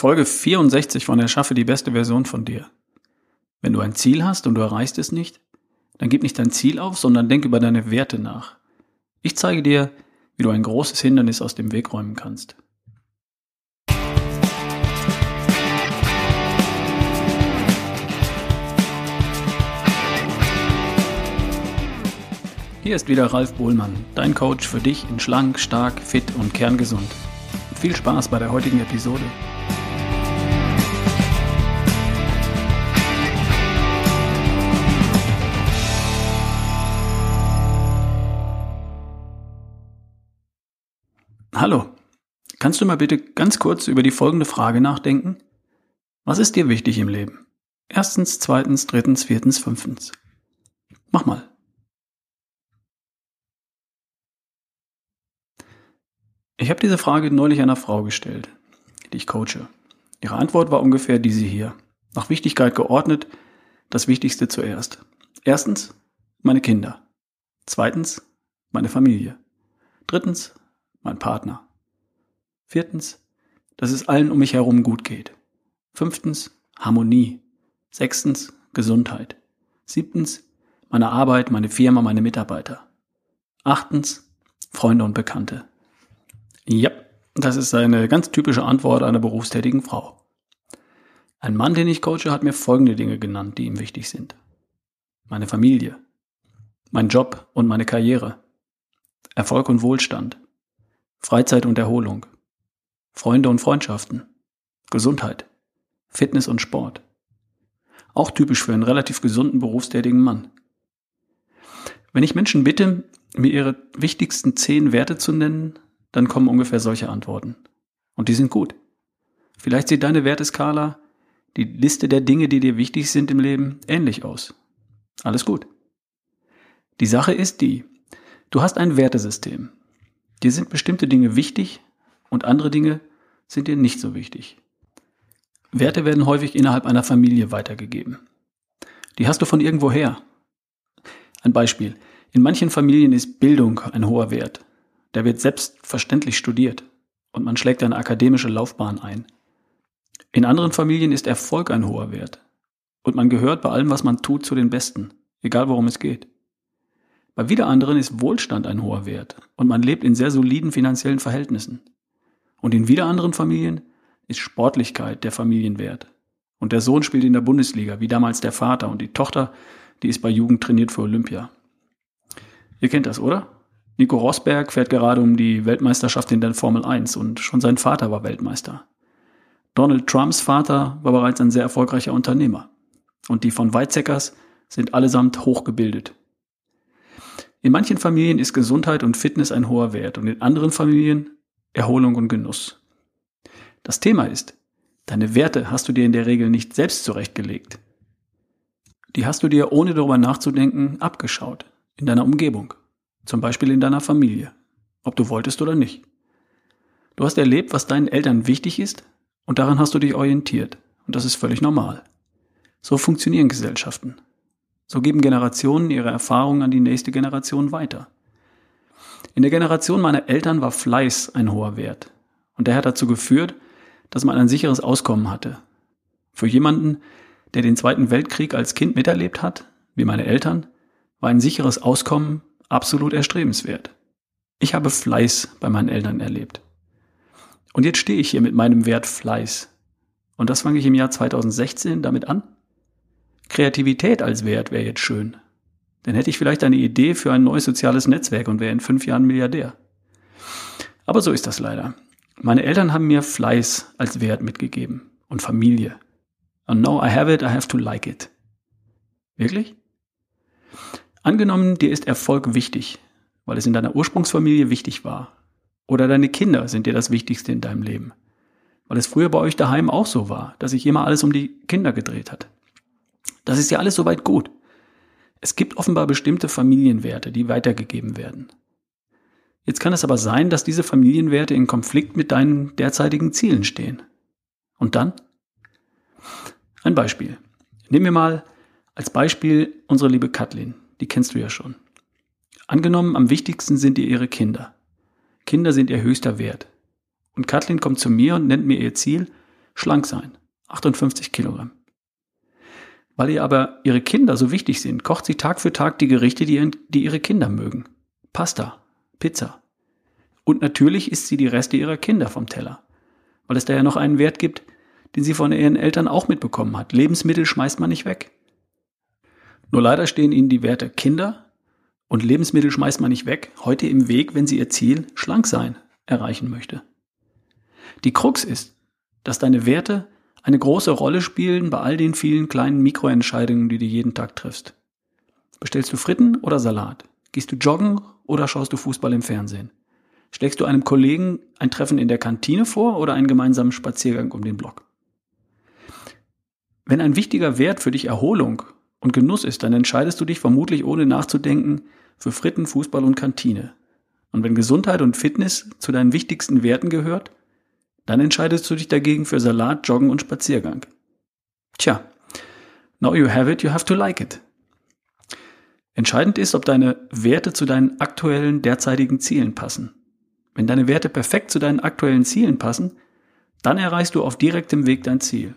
Folge 64 von Erschaffe die beste Version von dir. Wenn du ein Ziel hast und du erreichst es nicht, dann gib nicht dein Ziel auf, sondern denk über deine Werte nach. Ich zeige dir, wie du ein großes Hindernis aus dem Weg räumen kannst. Hier ist wieder Ralf Bohlmann, dein Coach für dich in schlank, stark, fit und kerngesund. Viel Spaß bei der heutigen Episode. Hallo, kannst du mal bitte ganz kurz über die folgende Frage nachdenken? Was ist dir wichtig im Leben? Erstens, zweitens, drittens, viertens, fünftens. Mach mal. Ich habe diese Frage neulich einer Frau gestellt, die ich coache. Ihre Antwort war ungefähr diese hier. Nach Wichtigkeit geordnet, das Wichtigste zuerst. Erstens, meine Kinder. Zweitens, meine Familie. Drittens, mein Partner. Viertens, dass es allen um mich herum gut geht. Fünftens, Harmonie. Sechstens, Gesundheit. Siebtens, meine Arbeit, meine Firma, meine Mitarbeiter. Achtens, Freunde und Bekannte. Ja, das ist eine ganz typische Antwort einer berufstätigen Frau. Ein Mann, den ich coache, hat mir folgende Dinge genannt, die ihm wichtig sind. Meine Familie, mein Job und meine Karriere, Erfolg und Wohlstand, Freizeit und Erholung, Freunde und Freundschaften, Gesundheit, Fitness und Sport. Auch typisch für einen relativ gesunden berufstätigen Mann. Wenn ich Menschen bitte, mir ihre wichtigsten zehn Werte zu nennen, dann kommen ungefähr solche Antworten. Und die sind gut. Vielleicht sieht deine Werteskala, die Liste der Dinge, die dir wichtig sind im Leben, ähnlich aus. Alles gut. Die Sache ist die, du hast ein Wertesystem. Dir sind bestimmte Dinge wichtig und andere Dinge sind dir nicht so wichtig. Werte werden häufig innerhalb einer Familie weitergegeben. Die hast du von irgendwoher. Ein Beispiel. In manchen Familien ist Bildung ein hoher Wert. Der wird selbstverständlich studiert und man schlägt eine akademische Laufbahn ein. In anderen Familien ist Erfolg ein hoher Wert und man gehört bei allem, was man tut, zu den Besten, egal worum es geht. Bei wieder anderen ist Wohlstand ein hoher Wert und man lebt in sehr soliden finanziellen Verhältnissen. Und in wieder anderen Familien ist Sportlichkeit der Familienwert. Und der Sohn spielt in der Bundesliga, wie damals der Vater, und die Tochter, die ist bei Jugend trainiert für Olympia. Ihr kennt das, oder? Nico Rosberg fährt gerade um die Weltmeisterschaft in der Formel 1 und schon sein Vater war Weltmeister. Donald Trumps Vater war bereits ein sehr erfolgreicher Unternehmer. Und die von Weizsäckers sind allesamt hochgebildet. In manchen Familien ist Gesundheit und Fitness ein hoher Wert und in anderen Familien Erholung und Genuss. Das Thema ist, deine Werte hast du dir in der Regel nicht selbst zurechtgelegt. Die hast du dir, ohne darüber nachzudenken, abgeschaut, in deiner Umgebung, zum Beispiel in deiner Familie, ob du wolltest oder nicht. Du hast erlebt, was deinen Eltern wichtig ist und daran hast du dich orientiert und das ist völlig normal. So funktionieren Gesellschaften. So geben Generationen ihre Erfahrungen an die nächste Generation weiter. In der Generation meiner Eltern war Fleiß ein hoher Wert. Und der hat dazu geführt, dass man ein sicheres Auskommen hatte. Für jemanden, der den Zweiten Weltkrieg als Kind miterlebt hat, wie meine Eltern, war ein sicheres Auskommen absolut erstrebenswert. Ich habe Fleiß bei meinen Eltern erlebt. Und jetzt stehe ich hier mit meinem Wert Fleiß. Und das fange ich im Jahr 2016 damit an, Kreativität als Wert wäre jetzt schön. Dann hätte ich vielleicht eine Idee für ein neues soziales Netzwerk und wäre in fünf Jahren Milliardär. Aber so ist das leider. Meine Eltern haben mir Fleiß als Wert mitgegeben und Familie. And now I have it, I have to like it. Wirklich? Angenommen, dir ist Erfolg wichtig, weil es in deiner Ursprungsfamilie wichtig war. Oder deine Kinder sind dir das Wichtigste in deinem Leben. Weil es früher bei euch daheim auch so war, dass sich immer alles um die Kinder gedreht hat. Das ist ja alles soweit gut. Es gibt offenbar bestimmte Familienwerte, die weitergegeben werden. Jetzt kann es aber sein, dass diese Familienwerte in Konflikt mit deinen derzeitigen Zielen stehen. Und dann? Ein Beispiel. Nehmen wir mal als Beispiel unsere liebe Kathleen. Die kennst du ja schon. Angenommen, am wichtigsten sind ihr ihre Kinder. Kinder sind ihr höchster Wert. Und Kathleen kommt zu mir und nennt mir ihr Ziel, schlank sein, 58 Kilogramm. Weil ihr aber ihre Kinder so wichtig sind, kocht sie Tag für Tag die Gerichte, die, die ihre Kinder mögen. Pasta, Pizza. Und natürlich isst sie die Reste ihrer Kinder vom Teller, weil es da ja noch einen Wert gibt, den sie von ihren Eltern auch mitbekommen hat. Lebensmittel schmeißt man nicht weg. Nur leider stehen ihnen die Werte Kinder und Lebensmittel schmeißt man nicht weg, heute im Weg, wenn sie ihr Ziel, schlank sein, erreichen möchte. Die Krux ist, dass deine Werte eine große Rolle spielen bei all den vielen kleinen Mikroentscheidungen, die du jeden Tag triffst. Bestellst du Fritten oder Salat? Gehst du joggen oder schaust du Fußball im Fernsehen? Schlägst du einem Kollegen ein Treffen in der Kantine vor oder einen gemeinsamen Spaziergang um den Block? Wenn ein wichtiger Wert für dich Erholung und Genuss ist, dann entscheidest du dich vermutlich ohne nachzudenken für Fritten, Fußball und Kantine. Und wenn Gesundheit und Fitness zu deinen wichtigsten Werten gehört, dann entscheidest du dich dagegen für Salat, Joggen und Spaziergang. Tja, now you have it, you have to like it. Entscheidend ist, ob deine Werte zu deinen aktuellen, derzeitigen Zielen passen. Wenn deine Werte perfekt zu deinen aktuellen Zielen passen, dann erreichst du auf direktem Weg dein Ziel.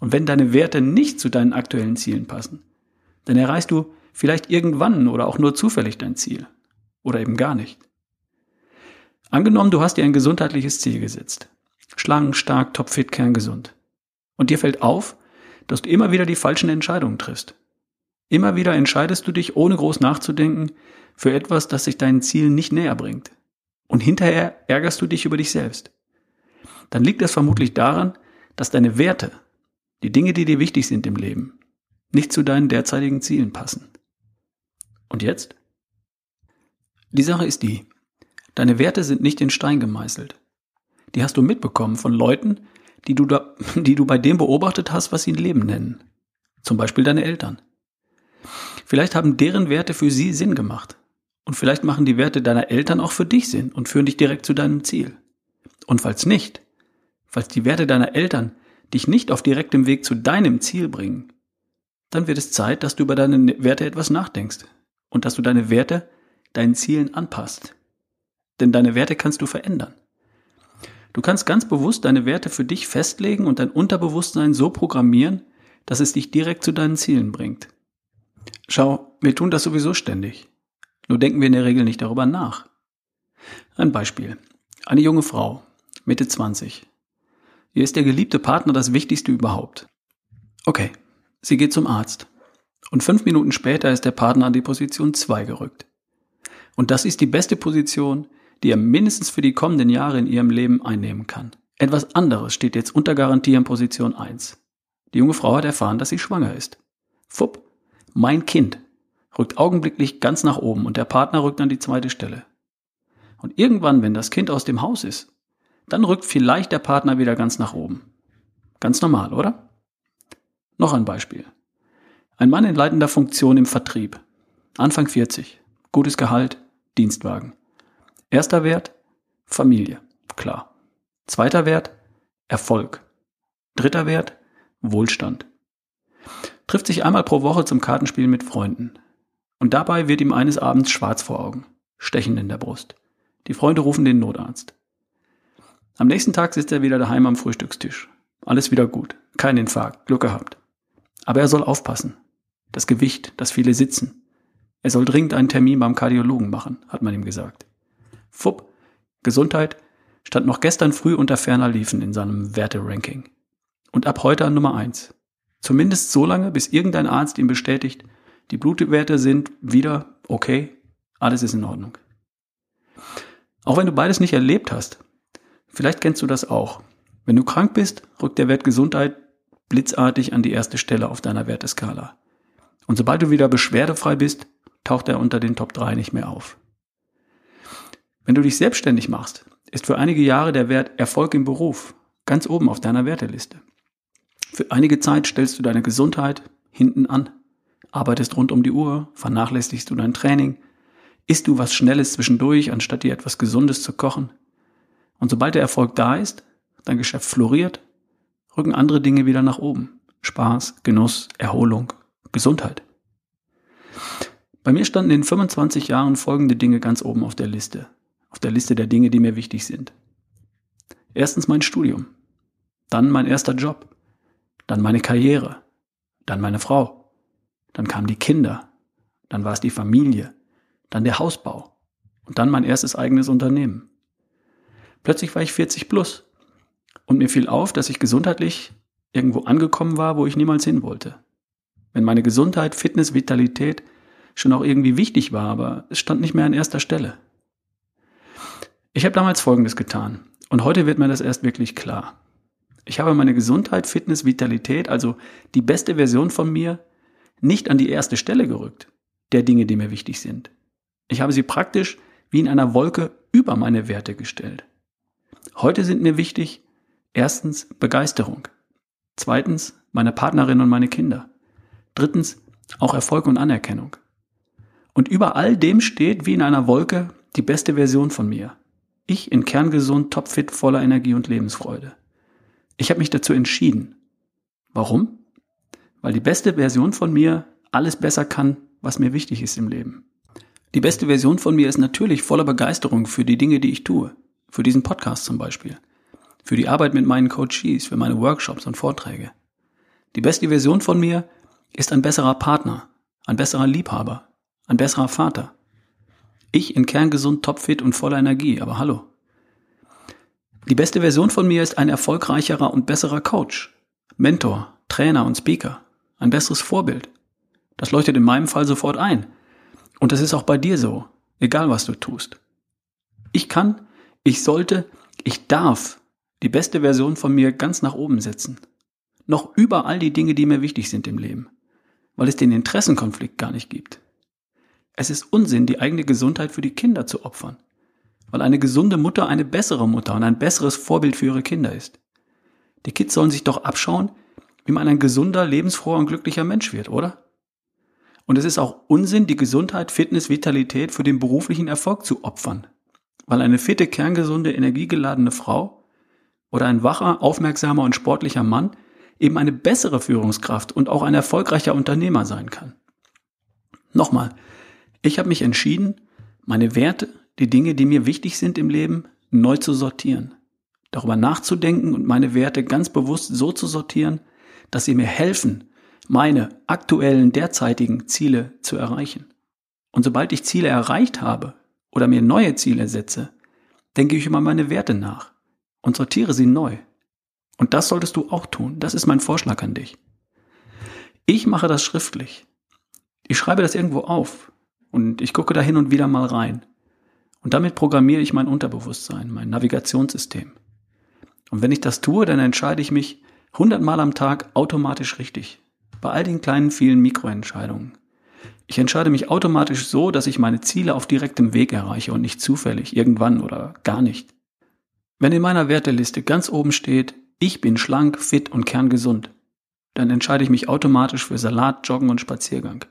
Und wenn deine Werte nicht zu deinen aktuellen Zielen passen, dann erreichst du vielleicht irgendwann oder auch nur zufällig dein Ziel. Oder eben gar nicht. Angenommen, du hast dir ein gesundheitliches Ziel gesetzt. Stark, topfit, kerngesund. Und dir fällt auf, dass du immer wieder die falschen Entscheidungen triffst. Immer wieder entscheidest du dich, ohne groß nachzudenken, für etwas, das sich deinen Zielen nicht näher bringt. Und hinterher ärgerst du dich über dich selbst. Dann liegt das vermutlich daran, dass deine Werte, die Dinge, die dir wichtig sind im Leben, nicht zu deinen derzeitigen Zielen passen. Und jetzt? Die Sache ist die, deine Werte sind nicht in Stein gemeißelt. Die hast du mitbekommen von Leuten, die du, da, die du bei dem beobachtet hast, was sie ein Leben nennen. Zum Beispiel deine Eltern. Vielleicht haben deren Werte für sie Sinn gemacht. Und vielleicht machen die Werte deiner Eltern auch für dich Sinn und führen dich direkt zu deinem Ziel. Und falls nicht, falls die Werte deiner Eltern dich nicht auf direktem Weg zu deinem Ziel bringen, dann wird es Zeit, dass du über deine Werte etwas nachdenkst und dass du deine Werte deinen Zielen anpasst. Denn deine Werte kannst du verändern. Du kannst ganz bewusst deine Werte für dich festlegen und dein Unterbewusstsein so programmieren, dass es dich direkt zu deinen Zielen bringt. Schau, wir tun das sowieso ständig. Nur denken wir in der Regel nicht darüber nach. Ein Beispiel. Eine junge Frau, Mitte 20. Ihr ist der geliebte Partner das Wichtigste überhaupt. Okay, sie geht zum Arzt. Und fünf Minuten später ist der Partner an die Position 2 gerückt. Und das ist die beste Position, die er mindestens für die kommenden Jahre in ihrem Leben einnehmen kann. Etwas anderes steht jetzt unter Garantie in Position 1. Die junge Frau hat erfahren, dass sie schwanger ist. Fupp, mein Kind rückt augenblicklich ganz nach oben und der Partner rückt an die zweite Stelle. Und irgendwann, wenn das Kind aus dem Haus ist, dann rückt vielleicht der Partner wieder ganz nach oben. Ganz normal, oder? Noch ein Beispiel. Ein Mann in leitender Funktion im Vertrieb. Anfang 40. Gutes Gehalt, Dienstwagen. Erster Wert, Familie. Klar. Zweiter Wert, Erfolg. Dritter Wert, Wohlstand. Trifft sich einmal pro Woche zum Kartenspiel mit Freunden. Und dabei wird ihm eines Abends schwarz vor Augen, stechend in der Brust. Die Freunde rufen den Notarzt. Am nächsten Tag sitzt er wieder daheim am Frühstückstisch. Alles wieder gut. Kein Infarkt. Glück gehabt. Aber er soll aufpassen. Das Gewicht, das viele sitzen. Er soll dringend einen Termin beim Kardiologen machen, hat man ihm gesagt. Fupp, Gesundheit stand noch gestern früh unter ferner Liefen in seinem Werteranking. Und ab heute an Nummer eins. Zumindest so lange, bis irgendein Arzt ihm bestätigt, die Blutwerte sind wieder okay, alles ist in Ordnung. Auch wenn du beides nicht erlebt hast, vielleicht kennst du das auch. Wenn du krank bist, rückt der Wert Gesundheit blitzartig an die erste Stelle auf deiner Werteskala. Und sobald du wieder beschwerdefrei bist, taucht er unter den Top 3 nicht mehr auf. Wenn du dich selbstständig machst, ist für einige Jahre der Wert Erfolg im Beruf ganz oben auf deiner Werteliste. Für einige Zeit stellst du deine Gesundheit hinten an, arbeitest rund um die Uhr, vernachlässigst du dein Training, isst du was Schnelles zwischendurch, anstatt dir etwas Gesundes zu kochen. Und sobald der Erfolg da ist, dein Geschäft floriert, rücken andere Dinge wieder nach oben. Spaß, Genuss, Erholung, Gesundheit. Bei mir standen in 25 Jahren folgende Dinge ganz oben auf der Liste. Auf der Liste der Dinge, die mir wichtig sind. Erstens mein Studium. dann mein erster Job, dann meine Karriere, dann meine Frau, dann kamen die Kinder, dann war es die Familie, dann der Hausbau und dann mein erstes eigenes Unternehmen. Plötzlich war ich 40 plus und mir fiel auf, dass ich gesundheitlich irgendwo angekommen war, wo ich niemals hin wollte. Wenn meine Gesundheit, Fitness, Vitalität schon auch irgendwie wichtig war, aber es stand nicht mehr an erster Stelle. Ich habe damals Folgendes getan und heute wird mir das erst wirklich klar. Ich habe meine Gesundheit, Fitness, Vitalität, also die beste Version von mir, nicht an die erste Stelle gerückt, der Dinge, die mir wichtig sind. Ich habe sie praktisch wie in einer Wolke über meine Werte gestellt. Heute sind mir wichtig, erstens Begeisterung, zweitens meine Partnerin und meine Kinder, drittens auch Erfolg und Anerkennung. Und über all dem steht wie in einer Wolke die beste Version von mir. Ich in kerngesund, topfit, voller Energie und Lebensfreude. Ich habe mich dazu entschieden. Warum? Weil die beste Version von mir alles besser kann, was mir wichtig ist im Leben. Die beste Version von mir ist natürlich voller Begeisterung für die Dinge, die ich tue. Für diesen Podcast zum Beispiel. Für die Arbeit mit meinen Coaches, für meine Workshops und Vorträge. Die beste Version von mir ist ein besserer Partner, ein besserer Liebhaber, ein besserer Vater. Ich in kerngesund, topfit und voller Energie, aber hallo. Die beste Version von mir ist ein erfolgreicherer und besserer Coach, Mentor, Trainer und Speaker, ein besseres Vorbild. Das leuchtet in meinem Fall sofort ein. Und das ist auch bei dir so, egal was du tust. Ich kann, ich sollte, ich darf die beste Version von mir ganz nach oben setzen. Noch über all die Dinge, die mir wichtig sind im Leben. Weil es den Interessenkonflikt gar nicht gibt. Es ist Unsinn, die eigene Gesundheit für die Kinder zu opfern, weil eine gesunde Mutter eine bessere Mutter und ein besseres Vorbild für ihre Kinder ist. Die Kids sollen sich doch abschauen, wie man ein gesunder, lebensfroher und glücklicher Mensch wird, oder? Und es ist auch Unsinn, die Gesundheit, Fitness, Vitalität für den beruflichen Erfolg zu opfern, weil eine fitte, kerngesunde, energiegeladene Frau oder ein wacher, aufmerksamer und sportlicher Mann eben eine bessere Führungskraft und auch ein erfolgreicher Unternehmer sein kann. Nochmal, ich habe mich entschieden, meine Werte, die Dinge, die mir wichtig sind im Leben, neu zu sortieren. Darüber nachzudenken und meine Werte ganz bewusst so zu sortieren, dass sie mir helfen, meine aktuellen, derzeitigen Ziele zu erreichen. Und sobald ich Ziele erreicht habe oder mir neue Ziele setze, denke ich über meine Werte nach und sortiere sie neu. Und das solltest du auch tun. Das ist mein Vorschlag an dich. Ich mache das schriftlich. Ich schreibe das irgendwo auf. Und ich gucke da hin und wieder mal rein. Und damit programmiere ich mein Unterbewusstsein, mein Navigationssystem. Und wenn ich das tue, dann entscheide ich mich hundertmal am Tag automatisch richtig. Bei all den kleinen, vielen Mikroentscheidungen. Ich entscheide mich automatisch so, dass ich meine Ziele auf direktem Weg erreiche und nicht zufällig, irgendwann oder gar nicht. Wenn in meiner Werteliste ganz oben steht, ich bin schlank, fit und kerngesund, dann entscheide ich mich automatisch für Salat, Joggen und Spaziergang.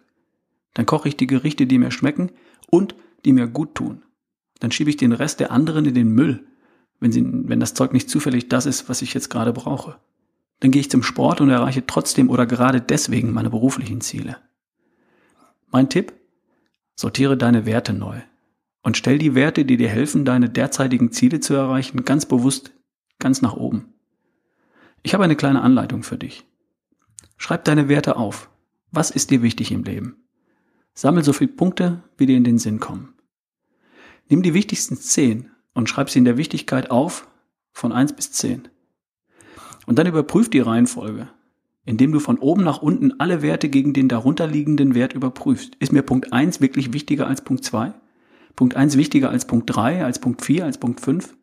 Dann koche ich die Gerichte, die mir schmecken und die mir gut tun. Dann schiebe ich den Rest der anderen in den Müll, wenn, sie, wenn das Zeug nicht zufällig das ist, was ich jetzt gerade brauche. Dann gehe ich zum Sport und erreiche trotzdem oder gerade deswegen meine beruflichen Ziele. Mein Tipp? Sortiere deine Werte neu und stell die Werte, die dir helfen, deine derzeitigen Ziele zu erreichen, ganz bewusst ganz nach oben. Ich habe eine kleine Anleitung für dich. Schreib deine Werte auf. Was ist dir wichtig im Leben? Sammel so viele Punkte, wie dir in den Sinn kommen. Nimm die wichtigsten zehn und schreib sie in der Wichtigkeit auf von eins bis zehn. Und dann überprüf die Reihenfolge, indem du von oben nach unten alle Werte gegen den darunterliegenden Wert überprüfst. Ist mir Punkt eins wirklich wichtiger als Punkt zwei? Punkt eins wichtiger als Punkt drei, als Punkt vier, als Punkt fünf?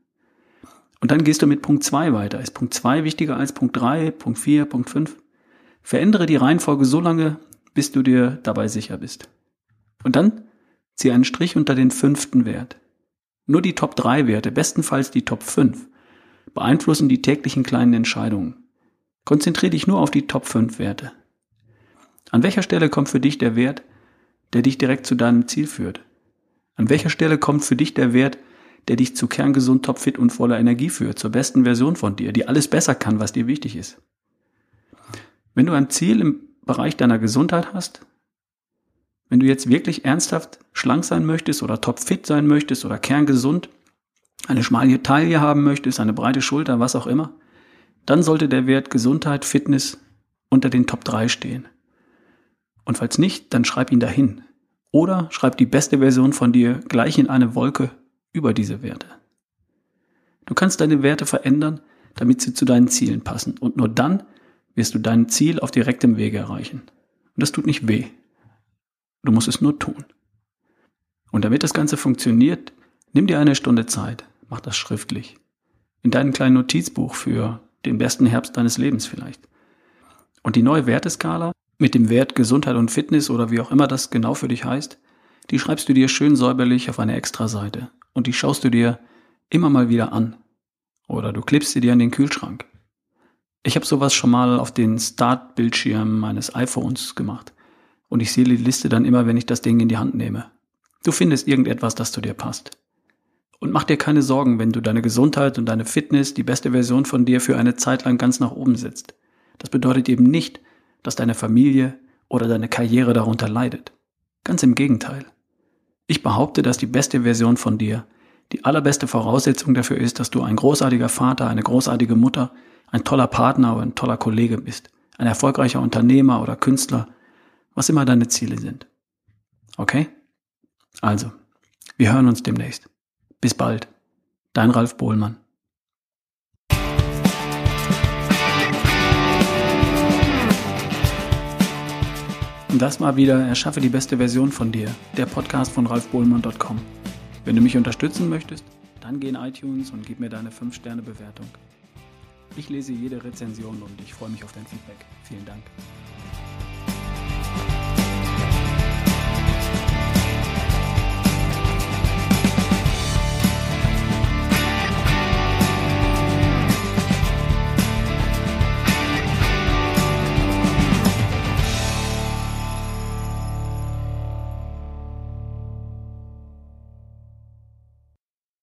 Und dann gehst du mit Punkt zwei weiter. Ist Punkt zwei wichtiger als Punkt drei, Punkt vier, Punkt fünf? Verändere die Reihenfolge so lange, bis du dir dabei sicher bist. Und dann zieh einen Strich unter den fünften Wert. Nur die Top 3 Werte, bestenfalls die Top 5, beeinflussen die täglichen kleinen Entscheidungen. Konzentriere dich nur auf die Top 5 Werte. An welcher Stelle kommt für dich der Wert, der dich direkt zu deinem Ziel führt? An welcher Stelle kommt für dich der Wert, der dich zu kerngesund, topfit und voller Energie führt, zur besten Version von dir, die alles besser kann, was dir wichtig ist? Wenn du ein Ziel im Bereich deiner Gesundheit hast, wenn du jetzt wirklich ernsthaft schlank sein möchtest oder topfit sein möchtest oder kerngesund, eine schmale Taille haben möchtest, eine breite Schulter, was auch immer, dann sollte der Wert Gesundheit, Fitness unter den Top 3 stehen. Und falls nicht, dann schreib ihn dahin. Oder schreib die beste Version von dir gleich in eine Wolke über diese Werte. Du kannst deine Werte verändern, damit sie zu deinen Zielen passen. Und nur dann wirst du dein Ziel auf direktem Wege erreichen. Und das tut nicht weh. Du musst es nur tun. Und damit das Ganze funktioniert, nimm dir eine Stunde Zeit, mach das schriftlich. In deinem kleinen Notizbuch für den besten Herbst deines Lebens vielleicht. Und die neue Werteskala mit dem Wert Gesundheit und Fitness oder wie auch immer das genau für dich heißt, die schreibst du dir schön säuberlich auf eine Extra-Seite und die schaust du dir immer mal wieder an. Oder du klippst sie dir an den Kühlschrank. Ich habe sowas schon mal auf den Start-Bildschirm meines iPhones gemacht. Und ich sehe die Liste dann immer, wenn ich das Ding in die Hand nehme. Du findest irgendetwas, das zu dir passt. Und mach dir keine Sorgen, wenn du deine Gesundheit und deine Fitness, die beste Version von dir für eine Zeit lang ganz nach oben setzt. Das bedeutet eben nicht, dass deine Familie oder deine Karriere darunter leidet. Ganz im Gegenteil. Ich behaupte, dass die beste Version von dir die allerbeste Voraussetzung dafür ist, dass du ein großartiger Vater, eine großartige Mutter, ein toller Partner oder ein toller Kollege bist, ein erfolgreicher Unternehmer oder Künstler, was immer deine Ziele sind. Okay? Also, wir hören uns demnächst. Bis bald. Dein Ralf Bohlmann. Und das mal wieder Erschaffe die beste Version von dir, der Podcast von ralfbohlmann.com. Wenn du mich unterstützen möchtest, dann geh in iTunes und gib mir deine 5-Sterne-Bewertung. Ich lese jede Rezension und ich freue mich auf dein Feedback. Vielen Dank.